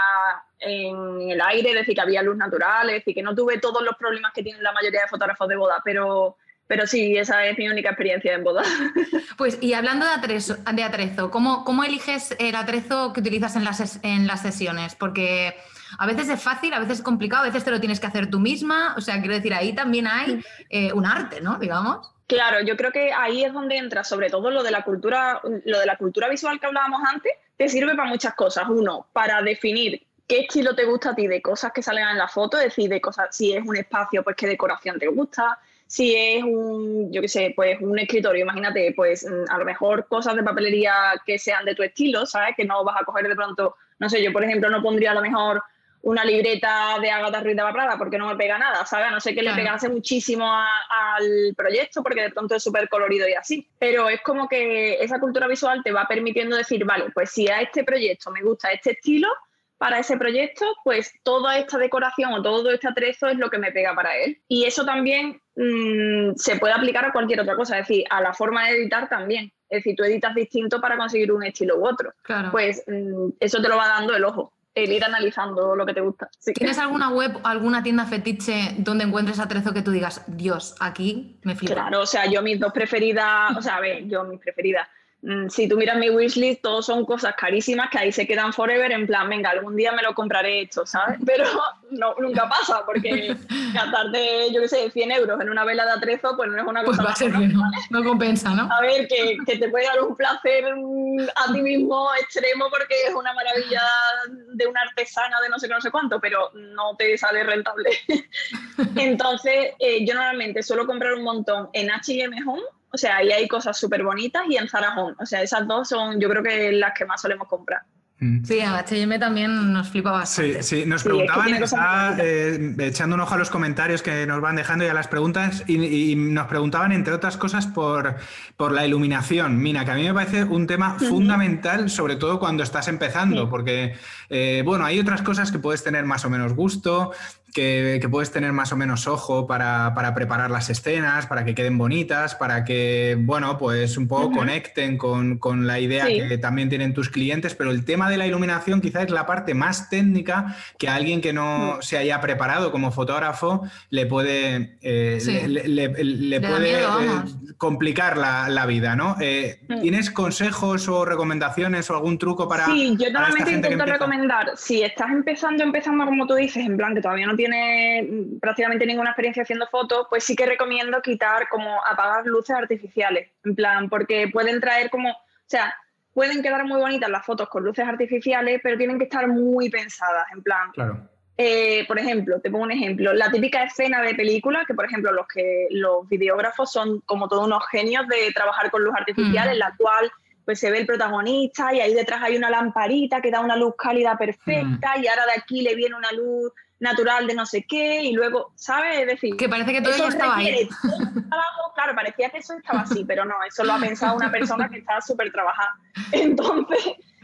en el aire, es decir, que había luz natural, es decir, que no tuve todos los problemas que tienen la mayoría de fotógrafos de boda, pero, pero sí, esa es mi única experiencia en boda. Pues, y hablando de atrezo, de atrezo ¿cómo, ¿cómo eliges el atrezo que utilizas en las, en las sesiones? Porque a veces es fácil, a veces es complicado, a veces te lo tienes que hacer tú misma. O sea, quiero decir, ahí también hay eh, un arte, ¿no? Digamos. Claro, yo creo que ahí es donde entra sobre todo lo de la cultura, lo de la cultura visual que hablábamos antes, te sirve para muchas cosas. Uno, para definir qué estilo te gusta a ti de cosas que salen en la foto, es decir, de cosas, si es un espacio, pues qué decoración te gusta, si es un, yo qué sé, pues un escritorio, imagínate, pues a lo mejor cosas de papelería que sean de tu estilo, ¿sabes? Que no vas a coger de pronto, no sé, yo por ejemplo no pondría a lo mejor una libreta de Agatha Ruiz de la Prada porque no me pega nada, ¿sabes? No sé que le pegase muchísimo al proyecto porque de pronto es súper colorido y así. Pero es como que esa cultura visual te va permitiendo decir, vale, pues si a este proyecto me gusta este estilo, para ese proyecto, pues toda esta decoración o todo este atrezo es lo que me pega para él. Y eso también mm, se puede aplicar a cualquier otra cosa, es decir, a la forma de editar también. Es decir, tú editas distinto para conseguir un estilo u otro. Pues mm, eso te lo va dando el ojo el ir analizando lo que te gusta. ¿Tienes alguna web, alguna tienda fetiche donde encuentres atrezo que tú digas, Dios, aquí me flipa? Claro, o sea, yo mis dos preferidas, o sea, a ver, yo mis preferidas, si tú miras mi wishlist, todos son cosas carísimas que ahí se quedan forever, en plan, venga, algún día me lo compraré esto, ¿sabes? Pero no, nunca pasa, porque gastarte, yo qué sé, 100 euros en una vela de atrezo, pues no es una pues cosa... Pues va a ser no, no compensa, ¿no? A ver, que, que, te puede dar un placer a ti mismo extremo porque es una maravilla de una artesana de no sé qué, no sé cuánto, pero no te sale rentable. Entonces, eh, yo normalmente suelo comprar un montón en H&M Home, o sea, ahí hay cosas súper bonitas y en Zara Home. O sea, esas dos son yo creo que las que más solemos comprar. Mm. Sí, a H&M también nos flipa bastante. Sí, sí, nos preguntaban, eh, echando un ojo a los comentarios que nos van dejando y a las preguntas, y, nos preguntaban, entre otras cosas, por, por, la iluminación. Mina, que a mí me parece un tema fundamental, sobre todo cuando estás empezando, porque, eh, bueno, hay otras cosas que puedes tener más o menos gusto, que, puedes tener más o menos ojo para, preparar las escenas, para que queden bonitas, para que, bueno, pues un poco conecten con, la idea que también tienen tus clientes, pero el tema de la iluminación quizás es la parte más técnica que a alguien que no mm. se haya preparado como fotógrafo le puede, eh, le, puede eh, complicar la, vida, ¿no? Eh, mm. ¿Tienes consejos o recomendaciones o algún truco para... Sí, yo normalmente intento recomendar, si estás empezando, empezando como tú dices, en plan que todavía no tiene prácticamente ninguna experiencia haciendo fotos, pues sí que recomiendo quitar como apagar luces artificiales, en plan, porque pueden traer como, o sea, pueden quedar muy bonitas las fotos con luces artificiales, pero tienen que estar muy pensadas, en plan. Claro. Eh, por ejemplo, te pongo un ejemplo, la típica escena de película, que por ejemplo los que los videógrafos son como todos unos genios de trabajar con luz artificial, mm. en la cual pues se ve el protagonista y ahí detrás hay una lamparita que da una luz cálida perfecta mm. y ahora de aquí le viene una luz natural de no sé qué y luego, ¿sabes? Es decir, que parece que todo eso estaba ahí. claro, parecía que eso estaba así, pero no, eso lo ha pensado una persona que estaba súper trabajada. Entonces,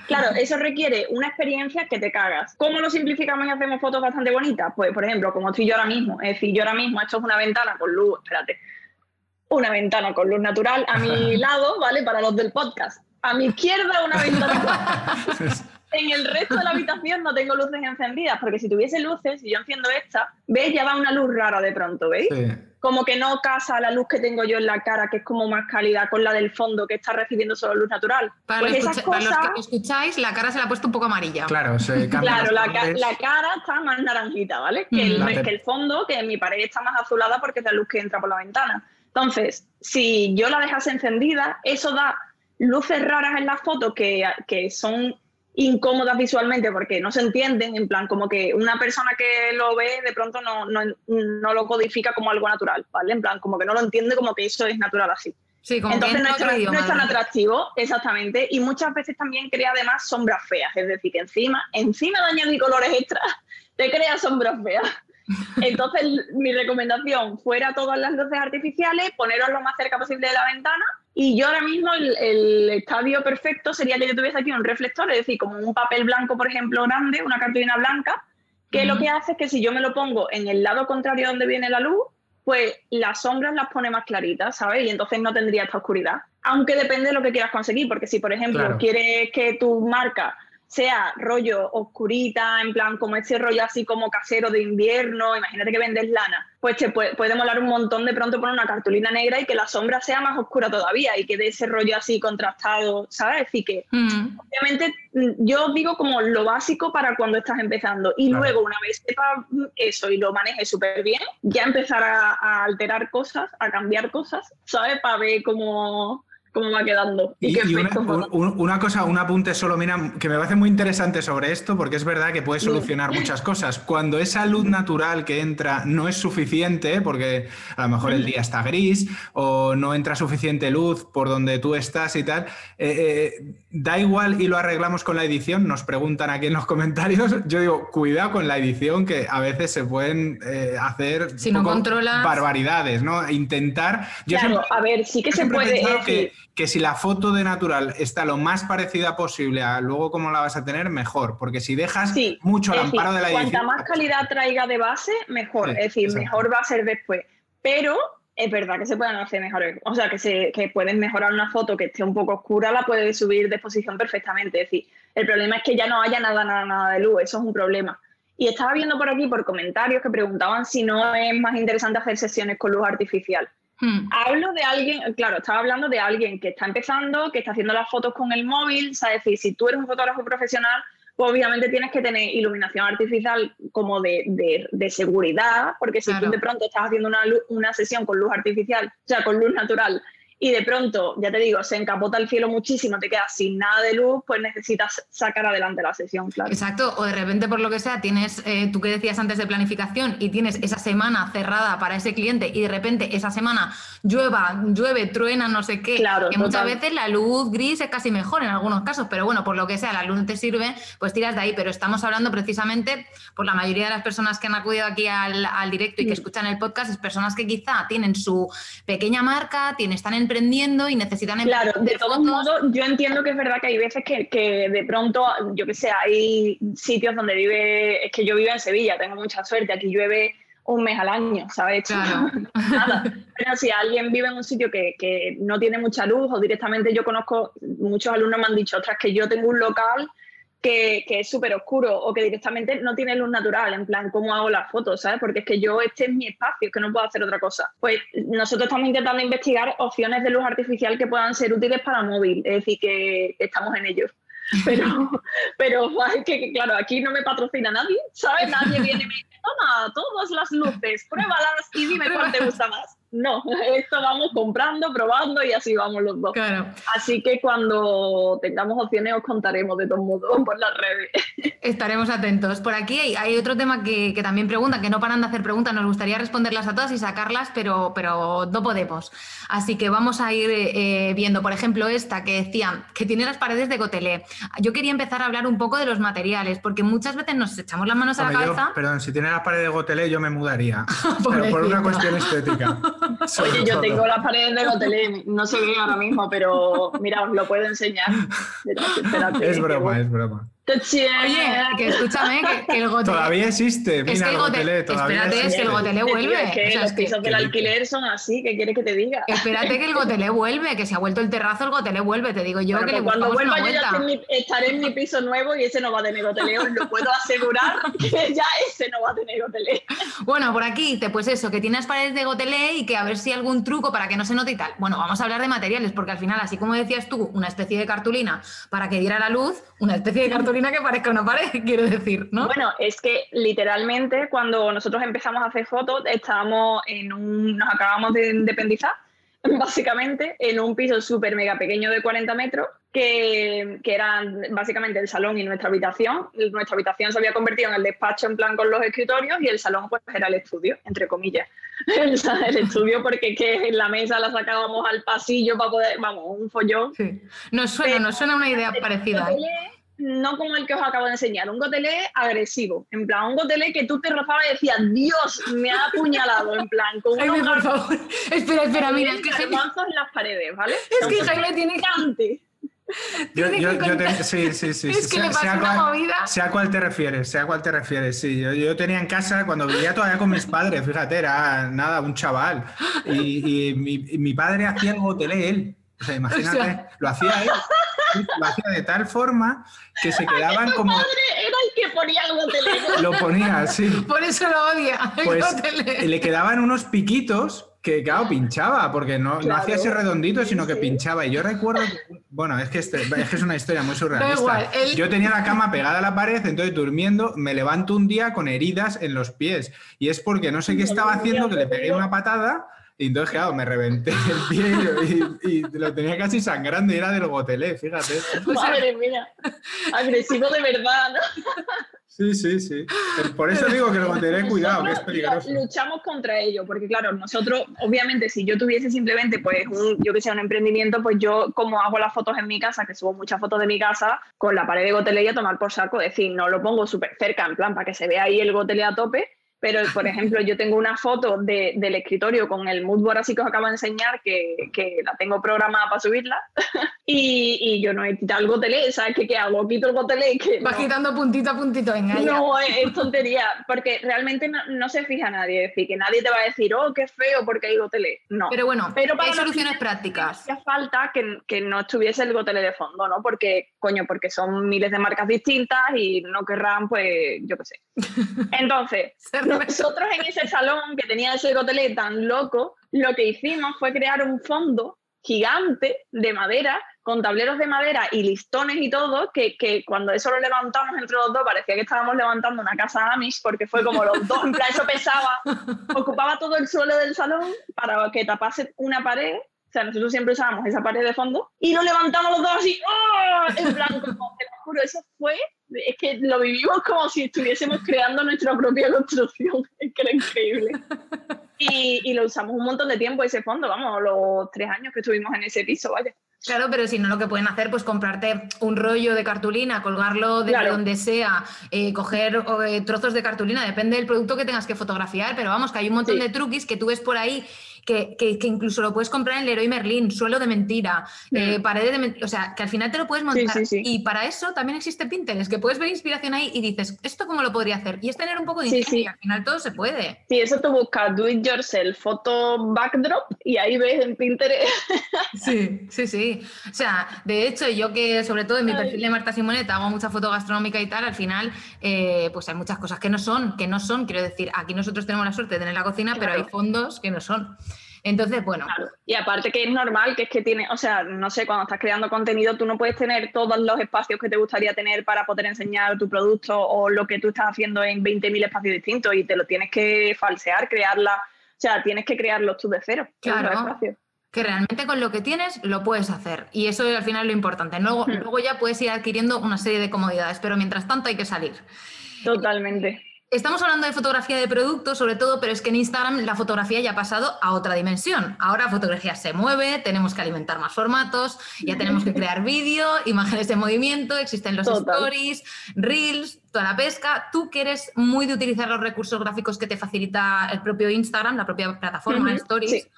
claro, eso requiere una experiencia que te cagas. ¿Cómo lo simplificamos y hacemos fotos bastante bonitas? Pues, por ejemplo, como estoy yo ahora mismo, es decir, yo ahora mismo esto es una ventana con luz, espérate, una ventana con luz natural a mi lado, ¿vale? Para los del podcast. A mi izquierda una ventana. en el resto de la habitación no tengo luces encendidas, porque si tuviese luces, si yo enciendo esta, ¿veis? Ya va una luz rara de pronto, ¿veis? Como que no casa la luz que tengo yo en la cara, que es como más cálida, con la del fondo, que está recibiendo solo luz natural. Para, pues los, que escucháis, la cara se la ha puesto un poco amarilla. Claro, se Claro, la, cara está más naranjita, ¿vale? Que, el, mm. que el fondo, que mi pared está más azulada porque es la luz que entra por la ventana. Entonces, si yo la dejase encendida, eso da luces raras en la foto que, que son incómodas visualmente porque no se entienden, en plan, como que una persona que lo ve de pronto no, no, no, lo codifica como algo natural, ¿vale? En plan, como que no lo entiende como que eso es natural así. Sí, como Entonces no es, no es, tan atractivo, exactamente, y muchas veces también crea además sombras feas, es decir, que encima, encima de añadir colores extras, te crea sombras feas. Entonces mi recomendación, fuera todas las luces artificiales, poneros lo más cerca posible de la ventana y yo ahora mismo el, estadio perfecto sería que yo tuviese aquí un reflector, es decir, como un papel blanco, por ejemplo, grande, una cartulina blanca, que lo que hace es que si yo me lo pongo en el lado contrario donde viene la luz, pues las sombras las pone más claritas, ¿sabes? Y entonces no tendría esta oscuridad. Aunque depende de lo que quieras conseguir, porque si, por ejemplo, quieres que tu marca sea rollo oscurita, en plan como ese rollo así como casero de invierno, imagínate que vendes lana, pues te puede, molar un montón de pronto poner una cartulina negra y que la sombra sea más oscura todavía y que dé ese rollo así contrastado, ¿sabes? Decir que mm. obviamente mm, yo digo como lo básico para cuando estás empezando y luego una vez sepas eso y lo manejes súper bien, ya empezar a, a alterar cosas, a cambiar cosas, ¿sabes? Para ver cómo cómo va quedando. Y, una, cosa, un apunte solo, mira, que me parece muy interesante sobre esto, porque es verdad que puede solucionar muchas cosas. Cuando esa luz natural que entra no es suficiente, porque a lo mejor el día está gris o no entra suficiente luz por donde tú estás y tal, eh, eh, da igual y lo arreglamos con la edición, nos preguntan aquí en los comentarios. Yo digo, cuidado con la edición, que a veces se pueden eh, hacer si no barbaridades, ¿no? Intentar. claro, a ver, sí que se puede que si la foto de natural está lo más parecida posible a luego cómo la vas a tener, mejor. Porque si dejas mucho al amparo de la edición... Cuanta más calidad traiga de base, mejor. es decir, mejor va a ser después. Pero es verdad que se pueden hacer mejores. O sea, que, se, que pueden mejorar una foto que esté un poco oscura, la puedes subir de exposición perfectamente. Es decir, el problema es que ya no haya nada, nada, nada de luz. Eso es un problema. Y estaba viendo por aquí, por comentarios, que preguntaban si no es más interesante hacer sesiones con luz artificial. Hmm. Hablo de alguien, claro, estaba hablando de alguien que está empezando, que está haciendo las fotos con el móvil, es decir, si tú eres un fotógrafo profesional, pues obviamente tienes que tener iluminación artificial como de, de, seguridad, porque si tú de pronto estás haciendo una, una sesión con luz artificial, o sea, con luz natural, y de pronto, ya te digo, se encapota el cielo muchísimo, te quedas sin nada de luz, pues necesitas sacar adelante la sesión, claro. Exacto, o de repente por lo que sea tienes, eh, tú que decías antes de planificación y tienes esa semana cerrada para ese cliente y de repente esa semana llueva, llueve, truena, no sé qué, claro, que muchas veces la luz gris es casi mejor en algunos casos, pero bueno, por lo que sea, la luz no te sirve, pues tiras de ahí, pero estamos hablando precisamente por la mayoría de las personas que han acudido aquí al, directo y que escuchan el podcast, es personas que quizá tienen su pequeña marca, tienen, están en emprendiendo y necesitan Claro, de todos modos, yo entiendo que es verdad que hay veces que, que de pronto, yo que sé, hay sitios donde vive, es que yo vivo en Sevilla, tengo mucha suerte, aquí llueve un mes al año, ¿sabes? Claro. Nada. Pero si alguien vive en un sitio que, que, no tiene mucha luz o directamente yo conozco, muchos alumnos me han dicho, ostras, que yo tengo un local que, es súper oscuro o que directamente no tiene luz natural, en plan, ¿cómo hago las fotos? ¿sabes? Porque es que yo, este es mi espacio, es que no puedo hacer otra cosa. Pues nosotros estamos intentando investigar opciones de luz artificial que puedan ser útiles para móvil, es decir, que estamos en ello. Pero, pero es que, claro, aquí no me patrocina nadie, ¿sabes? Nadie viene y me dice, toma, todas las luces, pruébalas y dime cuál te gusta más. No, esto vamos comprando, probando y así vamos los dos. Claro. Así que cuando tengamos opciones os contaremos de todos modos por las redes. Estaremos atentos. Por aquí hay, otro tema que, también preguntan, que no paran de hacer preguntas, nos gustaría responderlas a todas y sacarlas, pero, pero no podemos. Así que vamos a ir eh, viendo, por ejemplo, esta que decía que tiene las paredes de gotelé. Yo quería empezar a hablar un poco de los materiales, porque muchas veces nos echamos las manos a la cabeza. perdón, si tiene las paredes de gotelé, yo me mudaría. pero por una cuestión estética. Oye, yo tengo las paredes de gotelé, no se ve ahora mismo, pero mira, os lo puedo enseñar. es broma, es broma. Oye, que escúchame, que, el gotelé... Todavía existe, mira, es que el gotelé, espérate, es que el gotelé vuelve. Es que los pisos del alquiler son así, ¿qué quieres que te diga? Espérate que el gotelé vuelve, que se ha vuelto el terrazo, el gotelé vuelve, te digo yo que le Cuando vuelva yo ya estaré en mi piso nuevo y ese no va a tener gotelé, os lo puedo asegurar que ya ese no va a tener gotelé. Bueno, por aquí dice, pues eso, que tienes paredes de gotelé y que a ver si hay algún truco para que no se note y tal. Bueno, vamos a hablar de materiales, porque al final, así como decías tú, una especie de cartulina para que diera la luz, una especie de cartulina que parezca una pared quiero decir, ¿no? Bueno, es que literalmente cuando nosotros empezamos a hacer fotos, estábamos en un, nos acabamos de independizar, básicamente, en un piso súper mega pequeño de 40 metros, que, que era básicamente el salón y nuestra habitación. Nuestra habitación se había convertido en el despacho en plan con los escritorios y el salón pues era el estudio, entre comillas. el, estudio porque que en la mesa la sacábamos al pasillo para poder, vamos, un follón. Sí. Nos suena, nos suena una idea parecida. ¿eh? No como el que os acabo de enseñar, un gotelé agresivo, en plan, un gotelé que tú te rozabas y decías, Dios, me ha apuñalado, en plan, con Jaime, por favor, espera, espera, mira, es que Jaime... en las paredes, ¿vale? Es que Jaime tiene cante. Yo, yo, yo te, sí, sí, sí. Es que sea, cual, movida. Sea cual te refieres, sea cual te refieres, sí. Yo, yo, tenía en casa, cuando vivía todavía con mis padres, fíjate, era nada, un chaval. Y, y mi, mi, padre hacía el gotelé él. O sea, imagínate, o sea... lo hacía él lo hacía de tal forma que se quedaban como. Padre era el que ponía el. Lo ponía, sí. Por eso lo odia. Pues le quedaban unos piquitos que, claro, pinchaba, porque no, claro. no hacía ese redondito, sino que pinchaba. Y yo recuerdo, que, bueno, es que, este, es que es una historia muy surrealista. Igual, él... Yo tenía la cama pegada a la pared, entonces durmiendo, me levanto un día con heridas en los pies. Y es porque no sé qué estaba haciendo, que le pegué una patada y entonces, claro, me reventé el pie y, y, lo tenía casi sangrando y era del gotelé, fíjate. Madre mía, agresivo de verdad, ¿no? Sí, sí, sí. Por eso digo que el gotelé, cuidado, que es peligroso. Luchamos contra ello, porque claro, nosotros, obviamente, si yo tuviese simplemente, pues, un, yo que sé, un emprendimiento, pues yo, como hago las fotos en mi casa, que subo muchas fotos de mi casa, con la pared de gotelé y a tomar por saco, es decir, no lo pongo súper cerca, en plan, para que se vea ahí el gotelé a tope, pero, por ejemplo, yo tengo una foto de, del escritorio con el moodboard así que os acabo de enseñar, que, que la tengo programada para subirla, y, y, yo no he quitado el gotelé, ¿sabes qué, qué hago? Quito el gotelé. Que Vas no. quitando puntito a puntito, venga. No, es, es, tontería, porque realmente no, no, se fija nadie, es decir, que nadie te va a decir, oh, qué feo porque hay gotelé. No. Pero bueno, pero para hay soluciones prácticas. Hacía falta que, que no estuviese el gotelé de fondo, ¿no? Porque, coño, porque son miles de marcas distintas y no querrán, pues, yo qué sé. Entonces, nosotros en ese salón que tenía ese gotelé tan loco, lo que hicimos fue crear un fondo gigante de madera, con tableros de madera y listones y todo, que, que, cuando eso lo levantamos entre los dos parecía que estábamos levantando una casa Amish, porque fue como los dos, en plan eso pesaba, ocupaba todo el suelo del salón para que tapase una pared. O sea, nosotros siempre usábamos esa pared de fondo y lo levantamos los dos así, ¡oh! en plan, como, te lo juro, eso fue es que lo vivimos como si estuviésemos creando nuestra propia construcción, es que era increíble. Y, y, lo usamos un montón de tiempo ese fondo, vamos, los tres años que estuvimos en ese piso, vaya. Claro, pero si no, lo que pueden hacer, pues comprarte un rollo de cartulina, colgarlo desde claro. donde sea, eh, coger eh, trozos de cartulina, depende del producto que tengas que fotografiar, pero vamos, que hay un montón sí. de truquis que tú ves por ahí que, que, que, incluso lo puedes comprar en Leroy Merlin, suelo de mentira, mm. eh, paredes de mentira, o sea, que al final te lo puedes montar. Sí, sí, y para eso también existe Pinterest, que puedes ver inspiración ahí y dices, ¿esto cómo lo podría hacer? Y es tener un poco de ingenio, y al final todo se puede. Sí, eso tú buscas do it yourself, foto backdrop, y ahí ves en Pinterest. sí, sí, sí. O sea, de hecho, yo que sobre todo en mi perfil de Marta Simoneta hago mucha foto gastronómica y tal, al final, eh, pues hay muchas cosas que no son, que no son, quiero decir, aquí nosotros tenemos la suerte de tener la cocina, claro. pero hay fondos que no son. Entonces, bueno. Claro. Y aparte que es normal, que es que tiene, o sea, no sé, cuando estás creando contenido, tú no puedes tener todos los espacios que te gustaría tener para poder enseñar tu producto o lo que tú estás haciendo en 20.000 espacios distintos y te lo tienes que falsear, crear la, O sea, tienes que crearlos tú de cero. Claro. Que realmente con lo que tienes lo puedes hacer. Y eso es al final lo importante. Luego, hmm. luego ya puedes ir adquiriendo una serie de comodidades, pero mientras tanto hay que salir. Totalmente. Estamos hablando de fotografía de producto, sobre todo, pero es que en Instagram la fotografía ya ha pasado a otra dimensión. Ahora la fotografía se mueve, tenemos que alimentar más formatos, ya tenemos que crear vídeo, imágenes de movimiento, existen los stories, reels, toda la pesca. Tú que eres muy de utilizar los recursos gráficos que te facilita el propio Instagram, la propia plataforma de stories.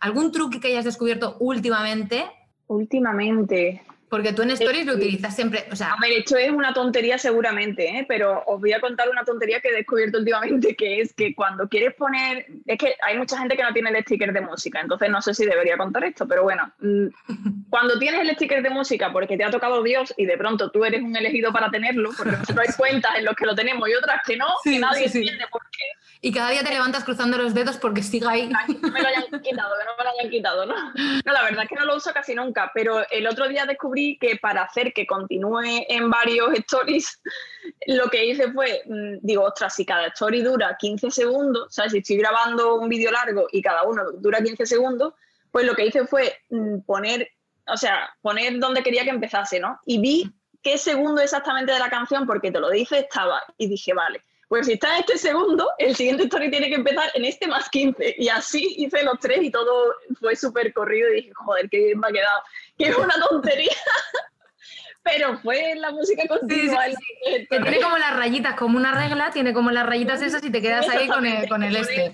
¿Algún truque que hayas descubierto últimamente? Últimamente. Porque tú en Stories lo utilizas siempre. O sea, a ver, esto es una tontería seguramente, ¿eh? pero os voy a contar una tontería que he descubierto últimamente, que es que cuando quieres poner. Es que hay mucha gente que no tiene el sticker de música, entonces no sé si debería contar esto, pero bueno. Mm, cuando tienes el sticker de música porque te ha tocado Dios y de pronto tú eres un elegido para tenerlo, porque nosotros hay cuentas en los que lo tenemos y otras que no, y nadie entiende por qué. Y cada día te levantas cruzando los dedos porque siga ahí. Que no me lo hayan quitado, que no me lo hayan quitado, ¿no? No, la verdad es que no lo uso casi nunca, pero el otro día descubrí que para hacer que continúe en varios stories, lo que hice fue, mm, digo, ostras, si cada story dura 15 segundos, ¿sabes? Si estoy grabando un vídeo largo y cada uno dura 15 segundos, pues lo que hice fue mm, poner, o sea, poner donde quería que empezase, ¿no? Y vi qué segundo exactamente de la canción, porque te lo dice, estaba, y dije, vale pues si está en este segundo, el siguiente story tiene que empezar en este más 15. Y así hice los tres y todo fue súper corrido y dije, joder, qué bien me ha quedado. Que es una tontería. Pero fue la música continua. Que tiene como las rayitas, como una regla, tiene como las rayitas esas y te quedas ahí con el, con el este.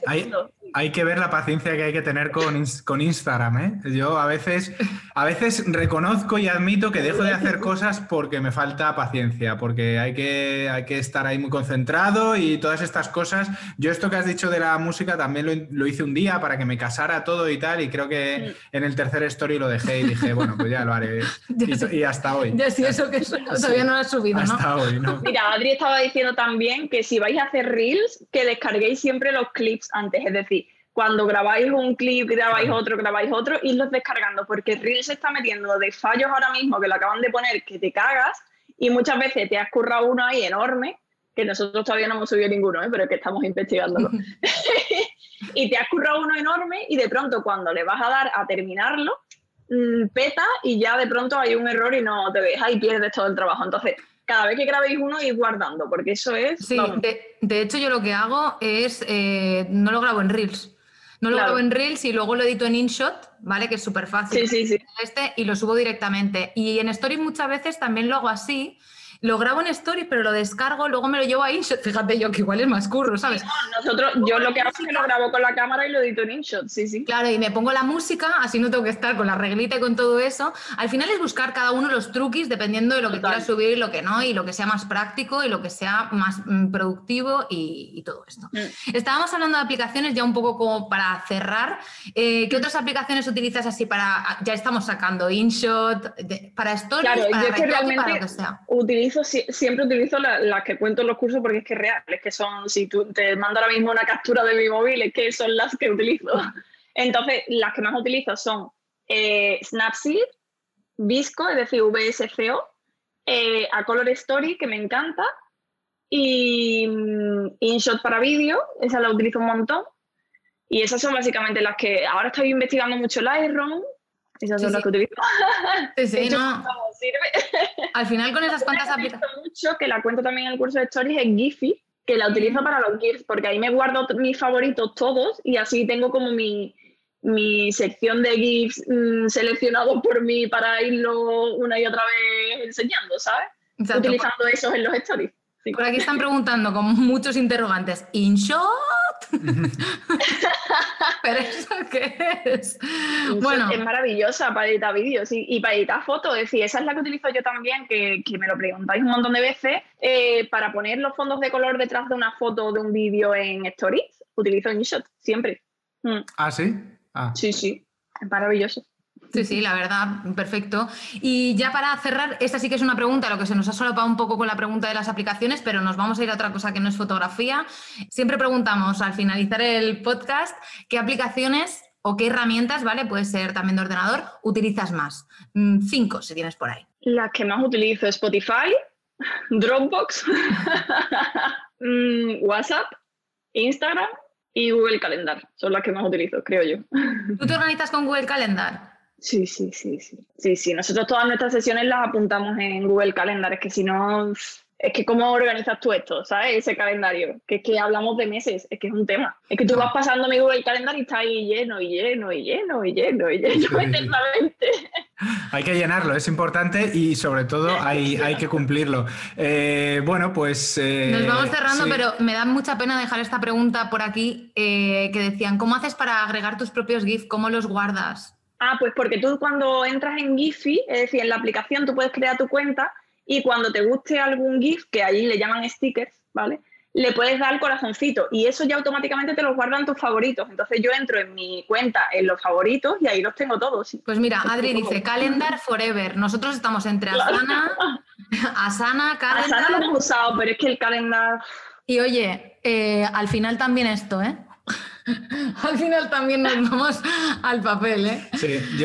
Hay, que ver la paciencia que hay que tener con, con Instagram, ¿eh? Yo a veces, a veces reconozco y admito que dejo de hacer cosas porque me falta paciencia, porque hay que, hay que estar ahí muy concentrado y todas estas cosas. Yo esto que has dicho de la música también lo, hice un día para que me casara todo y tal, y creo que en el tercer story lo dejé y dije, bueno, pues ya lo haré. Y, hasta hoy. Ya eso que todavía no lo has subido, hasta Hoy, ¿no? Mira, Adri estaba diciendo también que si vais a hacer reels, que descarguéis siempre los clips antes, es decir, cuando grabáis un clip, grabáis otro, grabáis otro, y los descargando, porque Reels se está metiendo de fallos ahora mismo que lo acaban de poner que te cagas, y muchas veces te has currado uno ahí enorme, que nosotros todavía no hemos subido ninguno, ¿eh? pero es que estamos investigándolo. y te has currado uno enorme y de pronto cuando le vas a dar a terminarlo, peta y ya de pronto hay un error y no te deja y pierdes todo el trabajo. Entonces, cada vez que grabéis uno, ir guardando, porque eso es... Sí, de, hecho yo lo que hago es, eh, no lo grabo en Reels. No lo grabo en Reels y luego lo edito en InShot, ¿vale? Que es súper fácil. Sí, sí, sí. Este, y lo subo directamente. Y en Stories muchas veces también lo hago así, lo grabo en Story, pero lo descargo, luego me lo llevo a InShot. Fíjate yo que igual es más curro, ¿sabes? nosotros, yo lo que hago es que lo grabo con la cámara y lo edito en InShot, sí, sí. Claro, y me pongo la música, así no tengo que estar con la reglita y con todo eso. Al final es buscar cada uno los truquis dependiendo de lo que quieras subir y lo que no, y lo que sea más práctico y lo que sea más mm, productivo y, todo esto. Mm. Estábamos hablando de aplicaciones ya un poco como para cerrar. Eh, ¿Qué otras aplicaciones utilizas así para, ya estamos sacando InShot, para Stories, claro, para, yo realmente para lo que sea? Utilizo siempre utilizo las que cuento en los cursos porque es que es real, es que son, si tú te mando ahora mismo una captura de mi móvil, es que son las que utilizo. Entonces, las que más utilizo son eh, Snapseed, Visco, es decir, VSCO, eh, a Color Story, que me encanta, y mm, InShot para vídeo, esa la utilizo un montón. Y esas son básicamente las que ahora estoy investigando mucho Lightroom, esas son las que utilizo. Sí, sí, no. Al final con esas cuantas aplicaciones. mucho que la cuento también en el curso de Stories es Giphy, que la utilizo para los GIFs, porque ahí me guardo mis favoritos todos y así tengo como mi, mi sección de GIFs mm, seleccionados por mí para irlo una y otra vez enseñando, ¿sabes? Utilizando esos en los stories. Por aquí están preguntando con muchos interrogantes. ¿InShot? ¿Pero eso qué es? Bueno. Es maravillosa para editar vídeos y, para editar fotos. Es decir, esa es la que utilizo yo también, que, me lo preguntáis un montón de veces. Eh, para poner los fondos de color detrás de una foto o de un vídeo en Stories, utilizo InShot, siempre. Mm. ¿Ah, sí? Ah. Sí, sí. Es maravilloso. Sí, sí, la verdad, perfecto. Y ya para cerrar, esta sí que es una pregunta, lo que se nos ha solapado un poco con la pregunta de las aplicaciones, pero nos vamos a ir a otra cosa que no es fotografía. Siempre preguntamos al finalizar el podcast qué aplicaciones o qué herramientas, ¿vale? Puede ser también de ordenador, utilizas más. Mm, cinco, si tienes por ahí. Las que más utilizo Spotify, Dropbox, mm, WhatsApp, Instagram y Google Calendar. Son las que más utilizo, creo yo. ¿Tú te organizas con Google Calendar? Sí, sí, sí, sí. Sí, sí. Nosotros todas nuestras sesiones las apuntamos en Google Calendar. Es que si no, es que cómo organizas tú esto, ¿sabes? Ese calendario, que es que hablamos de meses, es que es un tema. Es que tú vas pasando mi Google Calendar y está ahí lleno y lleno y lleno y lleno y lleno eternamente. Hay que llenarlo, es importante y sobre todo hay, hay que cumplirlo. Eh, bueno, pues... Eh, Nos vamos cerrando, pero me da mucha pena dejar esta pregunta por aquí, eh, que decían, ¿cómo haces para agregar tus propios GIF? ¿Cómo los guardas? Ah, pues porque tú cuando entras en Giphy, es decir, en la aplicación, tú puedes crear tu cuenta y cuando te guste algún GIF, que allí le llaman stickers, ¿vale? Le puedes dar el corazoncito y eso ya automáticamente te los guardan tus favoritos. Entonces yo entro en mi cuenta en los favoritos y ahí los tengo todos. Pues mira, Adri dice Calendar Forever. Nosotros estamos entre Asana, Asana, Calendar. Asana lo hemos usado, pero es que el Calendar. Y oye, eh, al final también esto, ¿eh? Al final también nos vamos al papel, ¿eh?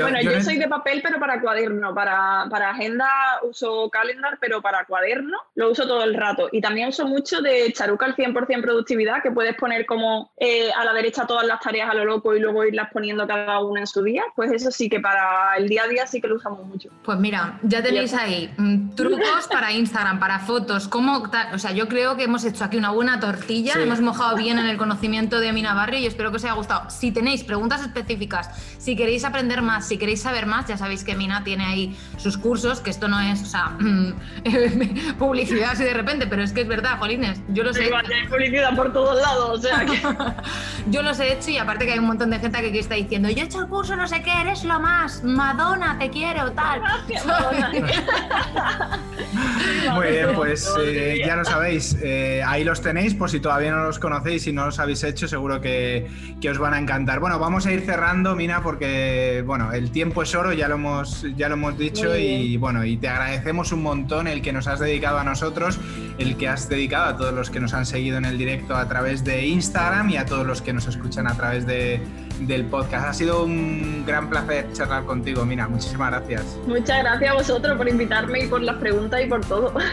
bueno, yo, soy de papel, pero para cuaderno. Para, para, agenda uso calendar, pero para cuaderno lo uso todo el rato. Y también uso mucho de Charuca al 100% productividad, que puedes poner como eh, a la derecha todas las tareas a lo loco y luego irlas poniendo cada una en su día. Pues eso sí que para el día a día sí que lo usamos mucho. Pues mira, ya tenéis ahí mm, trucos para Instagram, para fotos. ¿Cómo, o sea, yo creo que hemos hecho aquí una buena tortilla, hemos mojado bien en el conocimiento de Mina Barrio y espero que os haya gustado. Si tenéis preguntas específicas, si queréis aprender más, si queréis saber más, ya sabéis que Mina tiene ahí sus cursos, que esto no es, o sea, publicidad así de repente, pero es que es verdad, Jolines, yo los he hecho. Hay publicidad por todos lados, o sea que... yo los he hecho y aparte que hay un montón de gente que, está diciendo, yo he hecho el curso, no sé qué, eres lo más, Madonna, te quiero, tal. Muy bien, pues eh, ya lo sabéis, eh, ahí los tenéis, por si todavía no los conocéis y no los habéis hecho, seguro que que, os van a encantar. Bueno, vamos a ir cerrando, Mina, porque bueno, el tiempo es oro, ya lo hemos, ya lo hemos dicho, y bueno, y te agradecemos un montón el que nos has dedicado a nosotros, el que has dedicado a todos los que nos han seguido en el directo a través de Instagram y a todos los que nos escuchan a través de, del podcast. Ha sido un gran placer charlar contigo, Mina. Muchísimas gracias. Muchas gracias a vosotros por invitarme y por las preguntas y por todo.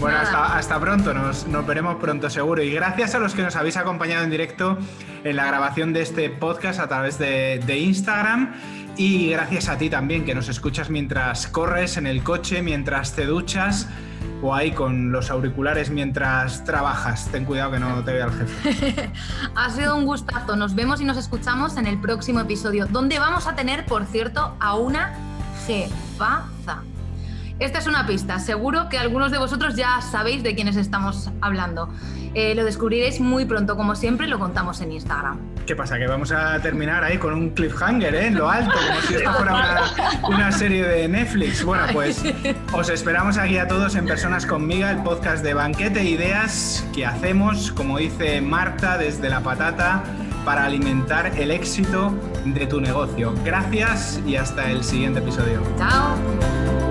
Bueno, hasta, pronto, nos, nos veremos pronto seguro. Y gracias a los que nos habéis acompañado en directo en la grabación de este podcast a través de, de Instagram. Y gracias a ti también, que nos escuchas mientras corres en el coche, mientras te duchas o ahí con los auriculares mientras trabajas. Ten cuidado que no te vea el jefe. ha sido un gustazo. Nos vemos y nos escuchamos en el próximo episodio, donde vamos a tener, por cierto, a una jefaza. Esta es una pista. Seguro que algunos de vosotros ya sabéis de quiénes estamos hablando. Eh, lo descubriréis muy pronto, como siempre, lo contamos en Instagram. ¿Qué pasa? Que vamos a terminar ahí con un cliffhanger, ¿eh? En lo alto, como si esto fuera una, serie de Netflix. Bueno, pues os esperamos aquí a todos en Personas conmigo, el podcast de Banquete Ideas que hacemos, como dice Marta, desde la patata para alimentar el éxito de tu negocio. Gracias y hasta el siguiente episodio. Chao.